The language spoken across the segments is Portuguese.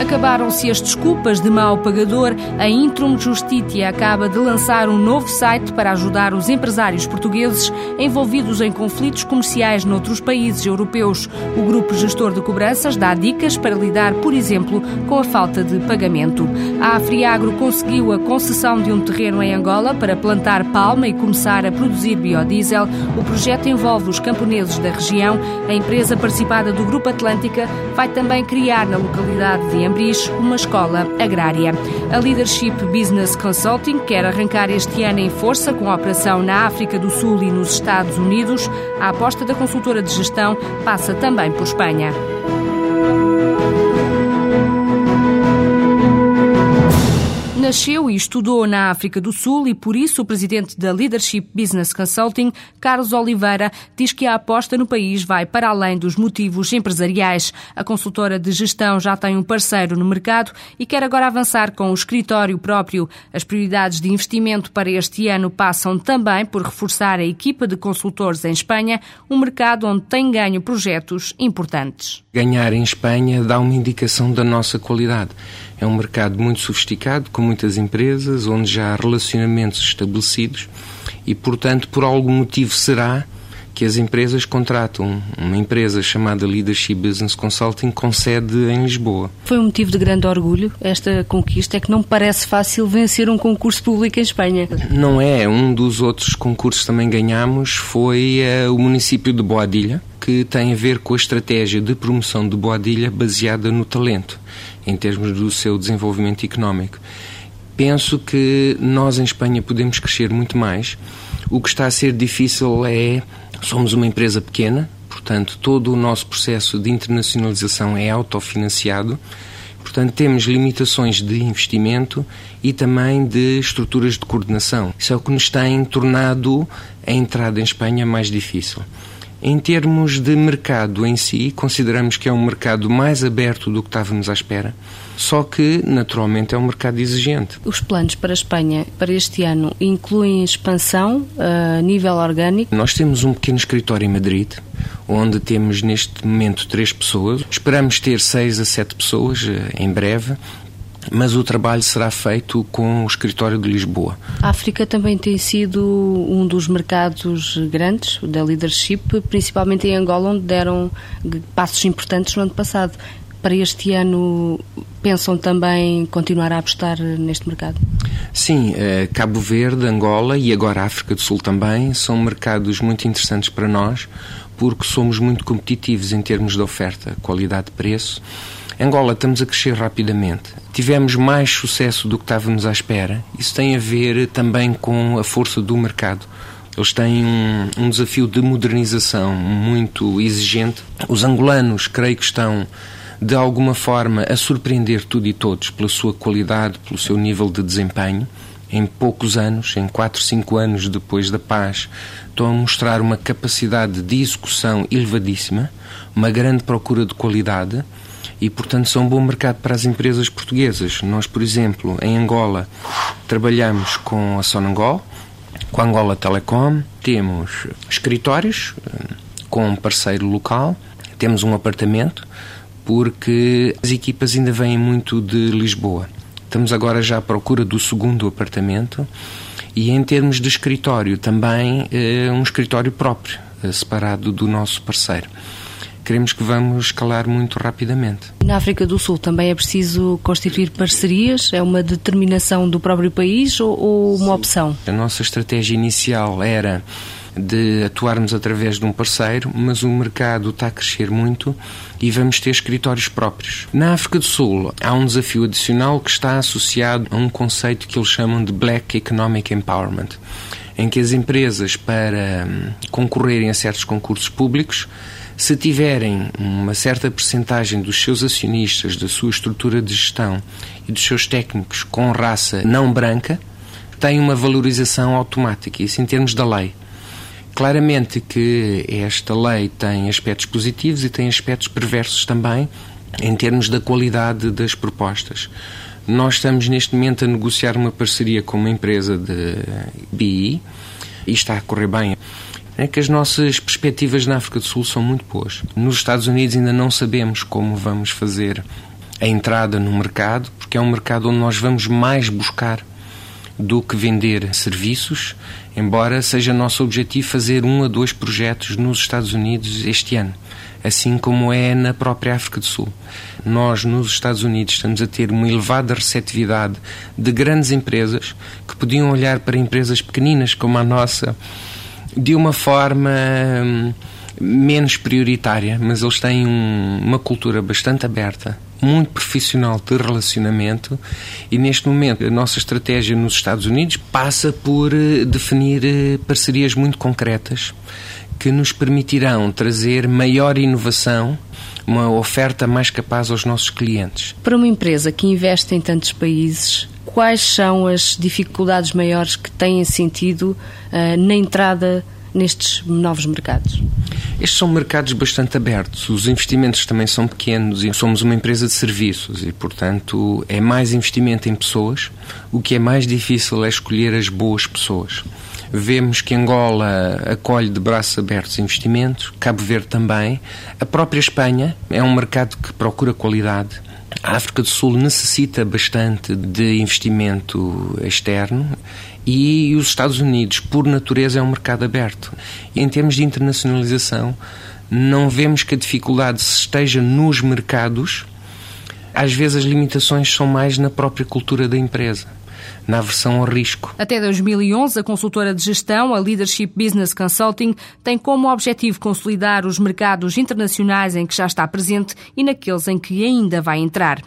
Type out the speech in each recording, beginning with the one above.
Acabaram-se as desculpas de mau pagador. A Intrum Justitia acaba de lançar um novo site para ajudar os empresários portugueses envolvidos em conflitos comerciais noutros países europeus. O grupo gestor de cobranças dá dicas para lidar, por exemplo, com a falta de pagamento. A Afriagro conseguiu a concessão de um terreno em Angola para plantar palma e começar a produzir biodiesel. O projeto envolve os camponeses da região. A empresa participada do Grupo Atlântica vai também criar na localidade de Ambri uma escola agrária. A Leadership Business Consulting quer arrancar este ano em força com a operação na África do Sul e nos Estados Unidos. A aposta da consultora de gestão passa também por Espanha. Nasceu e estudou na África do Sul e por isso o presidente da Leadership Business Consulting, Carlos Oliveira, diz que a aposta no país vai para além dos motivos empresariais. A consultora de gestão já tem um parceiro no mercado e quer agora avançar com o escritório próprio. As prioridades de investimento para este ano passam também por reforçar a equipa de consultores em Espanha, um mercado onde tem ganho projetos importantes. Ganhar em Espanha dá uma indicação da nossa qualidade. É um mercado muito sofisticado, com muitas empresas, onde já há relacionamentos estabelecidos e, portanto, por algum motivo será que as empresas contratam uma empresa chamada Leadership Business Consulting com sede em Lisboa. Foi um motivo de grande orgulho esta conquista, é que não parece fácil vencer um concurso público em Espanha. Não é, um dos outros concursos que também ganhamos foi uh, o município de Boadilha, que tem a ver com a estratégia de promoção de Boadilha baseada no talento, em termos do seu desenvolvimento económico. Penso que nós em Espanha podemos crescer muito mais. O que está a ser difícil é somos uma empresa pequena, portanto todo o nosso processo de internacionalização é autofinanciado. Portanto, temos limitações de investimento e também de estruturas de coordenação. Isso é o que nos tem tornado a entrada em Espanha mais difícil. Em termos de mercado em si, consideramos que é um mercado mais aberto do que estávamos à espera, só que, naturalmente, é um mercado exigente. Os planos para a Espanha para este ano incluem expansão eh, a nível orgânico? Nós temos um pequeno escritório em Madrid, onde temos neste momento três pessoas. Esperamos ter seis a sete pessoas eh, em breve mas o trabalho será feito com o escritório de Lisboa. A África também tem sido um dos mercados grandes da leadership, principalmente em Angola, onde deram passos importantes no ano passado. Para este ano, pensam também continuar a apostar neste mercado? Sim, eh, Cabo Verde, Angola e agora a África do Sul também são mercados muito interessantes para nós porque somos muito competitivos em termos de oferta, qualidade de preço Angola, estamos a crescer rapidamente. Tivemos mais sucesso do que estávamos à espera. Isso tem a ver também com a força do mercado. Eles têm um, um desafio de modernização muito exigente. Os angolanos, creio que estão de alguma forma a surpreender tudo e todos pela sua qualidade, pelo seu nível de desempenho. Em poucos anos, em 4, 5 anos depois da paz, estão a mostrar uma capacidade de execução elevadíssima, uma grande procura de qualidade e, portanto, são um bom mercado para as empresas portuguesas. Nós, por exemplo, em Angola, trabalhamos com a Sonangol, com a Angola Telecom, temos escritórios eh, com um parceiro local, temos um apartamento, porque as equipas ainda vêm muito de Lisboa. Estamos agora já à procura do segundo apartamento e, em termos de escritório, também eh, um escritório próprio, eh, separado do nosso parceiro queremos que vamos escalar muito rapidamente. Na África do Sul também é preciso constituir parcerias? É uma determinação do próprio país ou, ou uma opção? A nossa estratégia inicial era de atuarmos através de um parceiro, mas o mercado está a crescer muito e vamos ter escritórios próprios. Na África do Sul há um desafio adicional que está associado a um conceito que eles chamam de Black Economic Empowerment. Em que as empresas, para hum, concorrerem a certos concursos públicos, se tiverem uma certa percentagem dos seus acionistas, da sua estrutura de gestão e dos seus técnicos com raça não branca, têm uma valorização automática, isso em termos da lei. Claramente que esta lei tem aspectos positivos e tem aspectos perversos também, em termos da qualidade das propostas. Nós estamos neste momento a negociar uma parceria com uma empresa de BI e está a correr bem é que as nossas perspectivas na África do Sul são muito boas. Nos Estados Unidos ainda não sabemos como vamos fazer a entrada no mercado, porque é um mercado onde nós vamos mais buscar do que vender serviços, embora seja nosso objetivo fazer um a dois projetos nos Estados Unidos este ano, assim como é na própria África do Sul. Nós, nos Estados Unidos, estamos a ter uma elevada receptividade de grandes empresas que podiam olhar para empresas pequeninas como a nossa de uma forma hum, menos prioritária, mas eles têm um, uma cultura bastante aberta, muito profissional de relacionamento e neste momento a nossa estratégia nos Estados Unidos passa por eh, definir eh, parcerias muito concretas que nos permitirão trazer maior inovação uma oferta mais capaz aos nossos clientes. Para uma empresa que investe em tantos países, quais são as dificuldades maiores que têm sentido uh, na entrada nestes novos mercados? Estes são mercados bastante abertos, os investimentos também são pequenos e somos uma empresa de serviços e, portanto, é mais investimento em pessoas. O que é mais difícil é escolher as boas pessoas. Vemos que Angola acolhe de braços abertos investimentos, Cabo Verde também. A própria Espanha é um mercado que procura qualidade. A África do Sul necessita bastante de investimento externo e os Estados Unidos, por natureza, é um mercado aberto. Em termos de internacionalização, não vemos que a dificuldade esteja nos mercados. Às vezes as limitações são mais na própria cultura da empresa na aversão ao risco. Até 2011, a consultora de gestão, a Leadership Business Consulting, tem como objetivo consolidar os mercados internacionais em que já está presente e naqueles em que ainda vai entrar.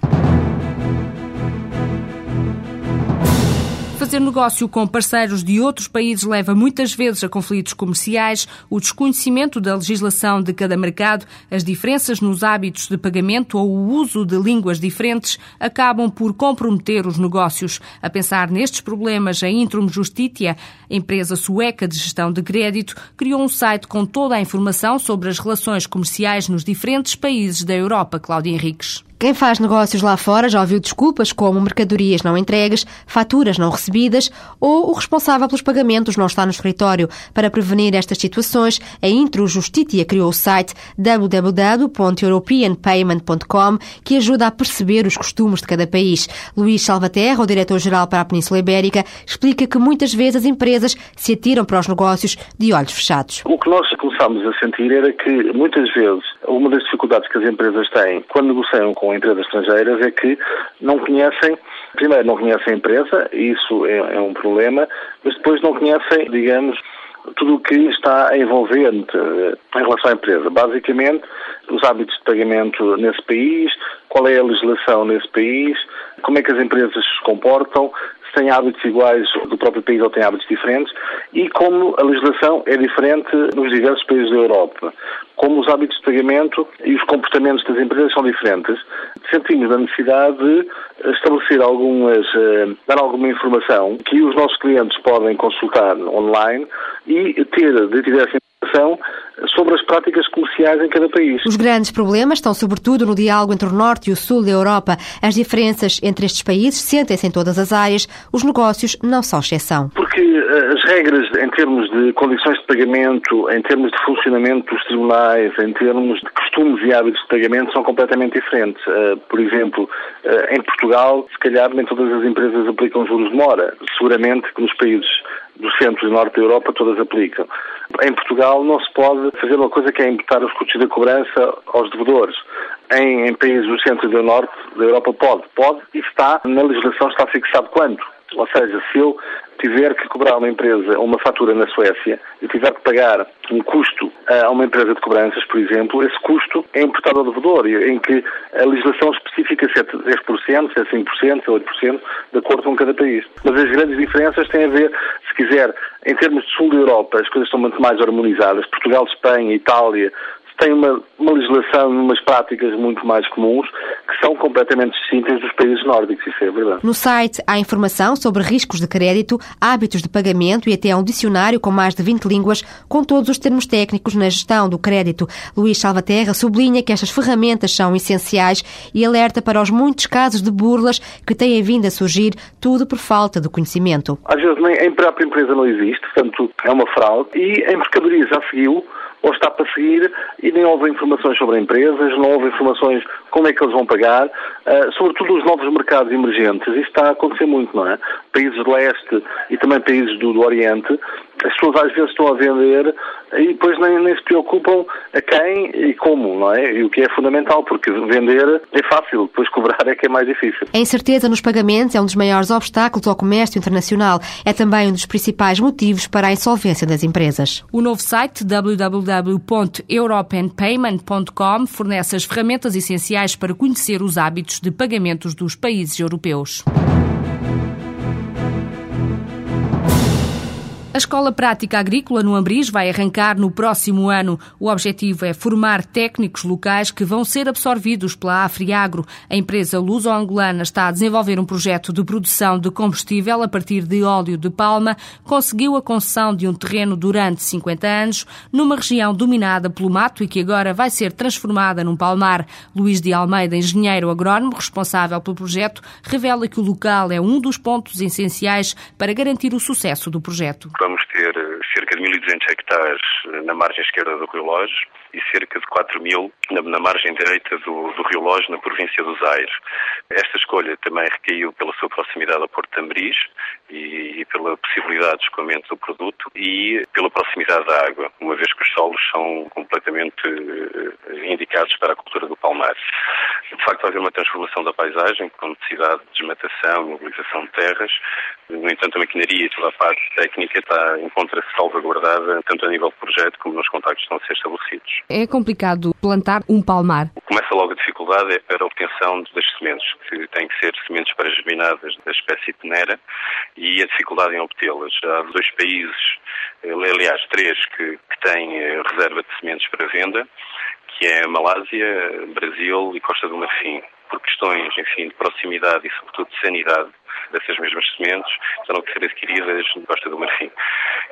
Fazer negócio com parceiros de outros países leva muitas vezes a conflitos comerciais, o desconhecimento da legislação de cada mercado, as diferenças nos hábitos de pagamento ou o uso de línguas diferentes acabam por comprometer os negócios. A pensar nestes problemas, a Intrum Justitia, empresa sueca de gestão de crédito, criou um site com toda a informação sobre as relações comerciais nos diferentes países da Europa. Cláudia Henriques. Quem faz negócios lá fora já ouviu desculpas como mercadorias não entregues, faturas não recebidas ou o responsável pelos pagamentos não está no escritório. Para prevenir estas situações, a Intro Justitia criou o site www.europeanpayment.com que ajuda a perceber os costumes de cada país. Luís Salvaterra, o diretor-geral para a Península Ibérica, explica que muitas vezes as empresas se atiram para os negócios de olhos fechados. O que nós começámos a sentir era que muitas vezes uma das dificuldades que as empresas têm quando negociam com empresas estrangeiras é que não conhecem, primeiro não conhecem a empresa, isso é, é um problema, mas depois não conhecem, digamos, tudo o que está envolvente eh, em relação à empresa. Basicamente, os hábitos de pagamento nesse país, qual é a legislação nesse país, como é que as empresas se comportam, têm hábitos iguais do próprio país ou têm hábitos diferentes, e como a legislação é diferente nos diversos países da Europa. Como os hábitos de pagamento e os comportamentos das empresas são diferentes, sentimos a necessidade de estabelecer algumas, eh, dar alguma informação que os nossos clientes podem consultar online e ter, de essa informação sobre as práticas comerciais em cada país. Os grandes problemas estão sobretudo no diálogo entre o Norte e o Sul da Europa. As diferenças entre estes países sentem-se em todas as áreas. Os negócios não são exceção. Porque eh, as regras em termos de condições de pagamento, em termos de funcionamento dos tribunais, em termos de costumes e hábitos de pagamento são completamente diferentes. Eh, por exemplo, eh, em Portugal, se calhar nem todas as empresas aplicam juros de mora. Seguramente que nos países do centro e norte da Europa todas aplicam. Em Portugal não se pode fazer uma coisa que é imputar os custos da cobrança aos devedores. Em, em países do centro e do norte da Europa pode. Pode e está, na legislação está fixado quanto. Ou seja, se eu tiver que cobrar uma empresa uma fatura na Suécia e tiver que pagar um custo a uma empresa de cobranças, por exemplo, esse custo é importado ao devedor, em que a legislação específica se é 10%, se é 5%, se é 8%, de acordo com cada país. Mas as grandes diferenças têm a ver, se quiser, em termos de sul da Europa, as coisas estão muito mais harmonizadas. Portugal, Espanha, Itália, tem uma, uma legislação e umas práticas muito mais comuns que são completamente distintas dos países nórdicos, isso é verdade. No site há informação sobre riscos de crédito, hábitos de pagamento e até um dicionário com mais de 20 línguas com todos os termos técnicos na gestão do crédito. Luís Salvaterra sublinha que estas ferramentas são essenciais e alerta para os muitos casos de burlas que têm vindo a surgir, tudo por falta de conhecimento. Às vezes nem em própria empresa não existe, portanto é uma fraude e em mercadoria já seguiu ou está para seguir e nem houve informações sobre empresas, não houve informações como é que eles vão pagar, uh, sobretudo os novos mercados emergentes. Isso está a acontecer muito, não é? Países do leste e também países do, do Oriente, as pessoas às vezes estão a vender e depois nem, nem, se preocupam a quem e como, não é? E o que é fundamental, porque vender é fácil, depois cobrar é que é mais difícil. A incerteza nos pagamentos é um dos maiores obstáculos ao comércio internacional. É também um dos principais motivos para a insolvência das empresas. O novo site www.europeanpayment.com fornece as ferramentas essenciais para conhecer os hábitos de pagamentos dos países europeus. A Escola Prática Agrícola no Ambris vai arrancar no próximo ano. O objetivo é formar técnicos locais que vão ser absorvidos pela Afriagro. A empresa luso-angolana está a desenvolver um projeto de produção de combustível a partir de óleo de palma. Conseguiu a concessão de um terreno durante 50 anos, numa região dominada pelo mato e que agora vai ser transformada num palmar. Luís de Almeida, engenheiro agrónomo responsável pelo projeto, revela que o local é um dos pontos essenciais para garantir o sucesso do projeto vamos ter eh, cerca de 1.200 hectares eh, na margem esquerda do Rio Lojo e cerca de 4 mil na, na margem direita do, do, Rio Lojo, na província do Zaire. Esta escolha também recaiu pela sua proximidade ao Porto de Tambriz e, e, pela possibilidade de escoamento do produto e pela proximidade da água, uma vez que os solos são completamente uh, indicados para a cultura do palmar. De facto, vai haver uma transformação da paisagem, com necessidade de desmatação, mobilização de terras. No entanto, a maquinaria e toda a parte técnica está, encontra-se salvaguardada, tanto a nível de projeto como nos contactos que estão a ser estabelecidos. É complicado plantar um palmar? Começa logo a dificuldade é para a obtenção das sementes, que têm que ser sementes para germinadas da espécie tenera e a dificuldade em obtê-las. Há dois países, eh, aliás, três, que, que têm eh, reserva de sementes para venda, que é Malásia, Brasil e Costa do Marfim. Por questões, enfim, de proximidade e, sobretudo, de sanidade, dessas mesmas sementes terão que ser adquiridas na Costa do Marfim.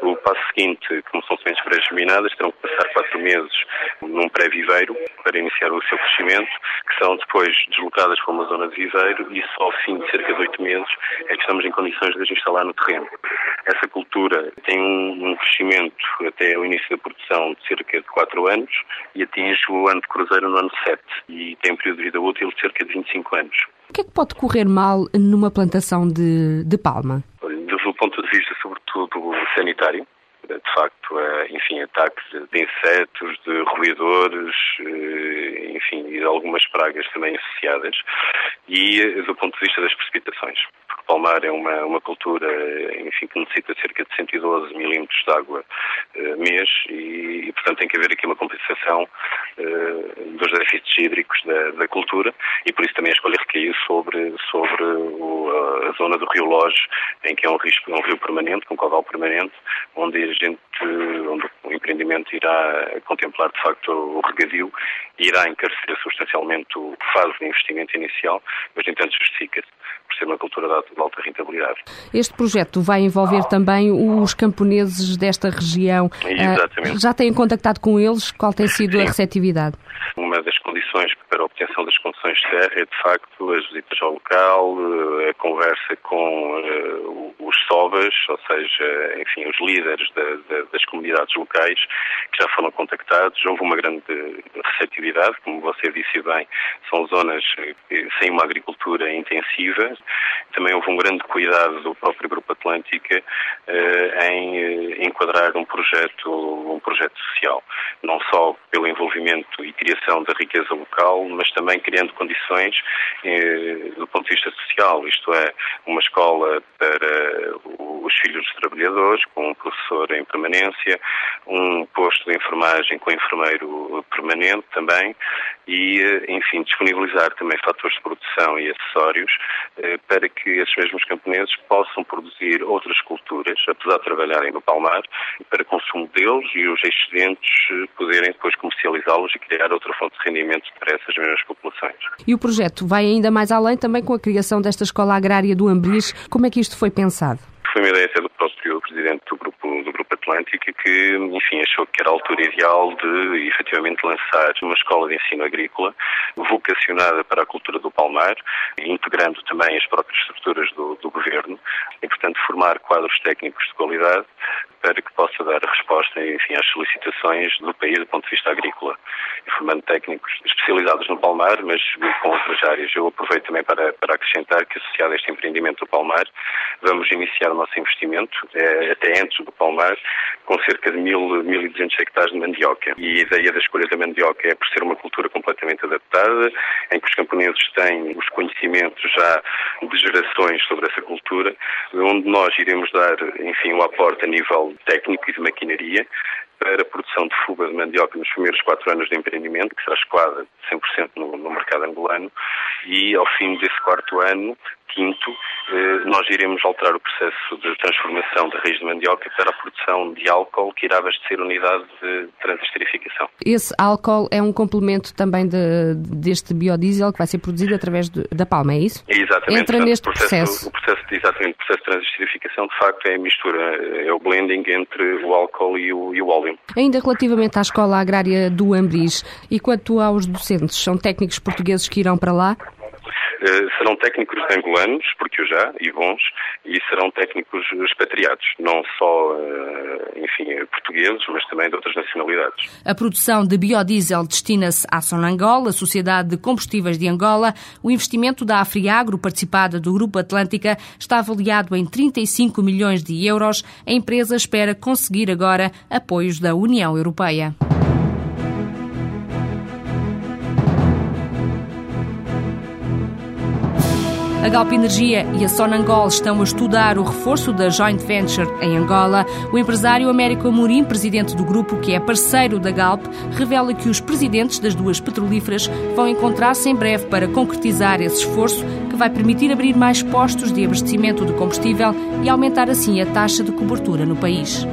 O passo seguinte, como são sementes pré-germinadas, terão que passar quatro meses num pré-viveiro para iniciar o seu crescimento, que são depois deslocadas para uma zona de viveiro e só ao fim de cerca de oito meses é que estamos em condições de as instalar no terreno. Essa cultura tem um, crescimento até o início da produção de cerca de quatro anos e atinge o ano de cruzeiro no ano 7 e tem um período de vida útil de cerca de 25 anos. O que é que pode correr mal numa plantação de, de palma? Do ponto de vista, sobretudo, sanitário, de facto, enfim, ataques de insetos, de roedores, eh, enfim, e algumas pragas também associadas, e eh, do ponto de vista das precipitações. Porque Palmar é uma, uma cultura, enfim, que necessita cerca de 112 milímetros de água uh, mês e, e, portanto, tem que haver aqui uma compensação uh, dos déficits hídricos da, da, cultura e por isso também a escolha recaiu sobre, sobre o, a zona do Rio Loge, em que é um, risco, é um rio permanente, um caudal permanente, onde a gente, onde o empreendimento irá contemplar de facto o regadio e irá encarecer substancialmente a fase de investimento inicial, mas no entanto justifica-se por ser uma cultura de alta rentabilidade. Este projeto vai envolver também os camponeses desta região. Exatamente. Ah, já têm contactado com eles? Qual tem sido Sim. a receptividade? Uma das condições para a obtenção das condições de terra é, de facto, as visitas ao local, eh, a conversa com os SOBAs, ou seja, enfim, os líderes da, da, das comunidades locais que já foram contactados. Houve uma grande receptividade, como você disse bem, são zonas eh, sem uma agricultura intensiva. Também houve um grande cuidado do próprio Grupo Atlântica uh, em uh, enquadrar um projeto, um projeto social, não só pelo envolvimento e criação da riqueza local, mas também criando condições eh, do ponto de vista social, isto é, uma escola para os filhos dos trabalhadores, com um professor em permanência, um posto de enfermagem com enfermeiro permanente também e, eh, enfim, disponibilizar também fatores de produção e acessórios eh, para que esses mesmos camponeses possam produzir outras culturas, apesar de trabalharem no Palmar, para consumo deles e os excedentes eh, poderem depois comercializá-los e criar outra fonte de rendimento para essas mesmas populações. E o projeto vai ainda mais além também com a criação desta escola agrária do Ambris. Como é que isto foi pensado? Foi uma ideia até do próprio presidente do grupo, do grupo Atlântico que, enfim, achou que era a altura ideal de efetivamente lançar uma escola de ensino agrícola vocacionada para a cultura do palmar, integrando também as próprias estruturas do, do governo e, portanto, formar quadros técnicos de qualidade para que possa dar resposta, enfim, às solicitações do país do ponto de vista agrícola, formando técnicos especializados no palmar, mas com outras áreas. Eu aproveito também para, para acrescentar que, associado a este empreendimento do palmar, vamos iniciar o nosso investimento, é, até antes do palmar, com cerca de 1.200 hectares de mandioca. E a ideia da escolha da mandioca é por ser uma cultura completamente adaptada, em que os camponeses têm os conhecimentos já de gerações sobre essa cultura, onde nós iremos dar, enfim, o aporte a nível técnico e de maquinaria para a produção de fuga de mandioca nos primeiros quatro anos de empreendimento, que será escoada 100% no, no mercado angolano, e ao fim desse quarto ano, quinto, eh, nós iremos alterar o processo de transformação da raiz de mandioca para a produção de álcool que irá abastecer a unidade de transesterificação. Esse álcool é um complemento também de, deste biodiesel que vai ser produzido através de, da palma, é isso? Exatamente. Entra Portanto, neste o processo, processo. O processo, de, exatamente, o processo de transesterificação, de facto, é a mistura, é o blending entre o álcool e o, e o óleo. Ainda relativamente à escola agrária do Ambris, e quanto aos docentes, são técnicos portugueses que irão para lá? Eh, serão técnicos angolanos, porque o já, e bons, e serão técnicos expatriados, não só, eh, enfim, portugueses, mas também de outras nacionalidades. A produção de biodiesel destina-se à Sonangol, a Sociedade de Combustíveis de Angola. O investimento da Afriagro, participada do Grupo Atlântica, está avaliado em 35 milhões de euros. A empresa espera conseguir agora apoios da União Europeia. A Galp Energia e a Sonangol estão a estudar o reforço da joint venture em Angola. O empresário Américo Amorim, presidente do grupo, que é parceiro da Galp, revela que os presidentes das duas petrolíferas vão encontrar-se em breve para concretizar esse esforço que vai permitir abrir mais postos de abastecimento de combustível e aumentar assim a taxa de cobertura no país.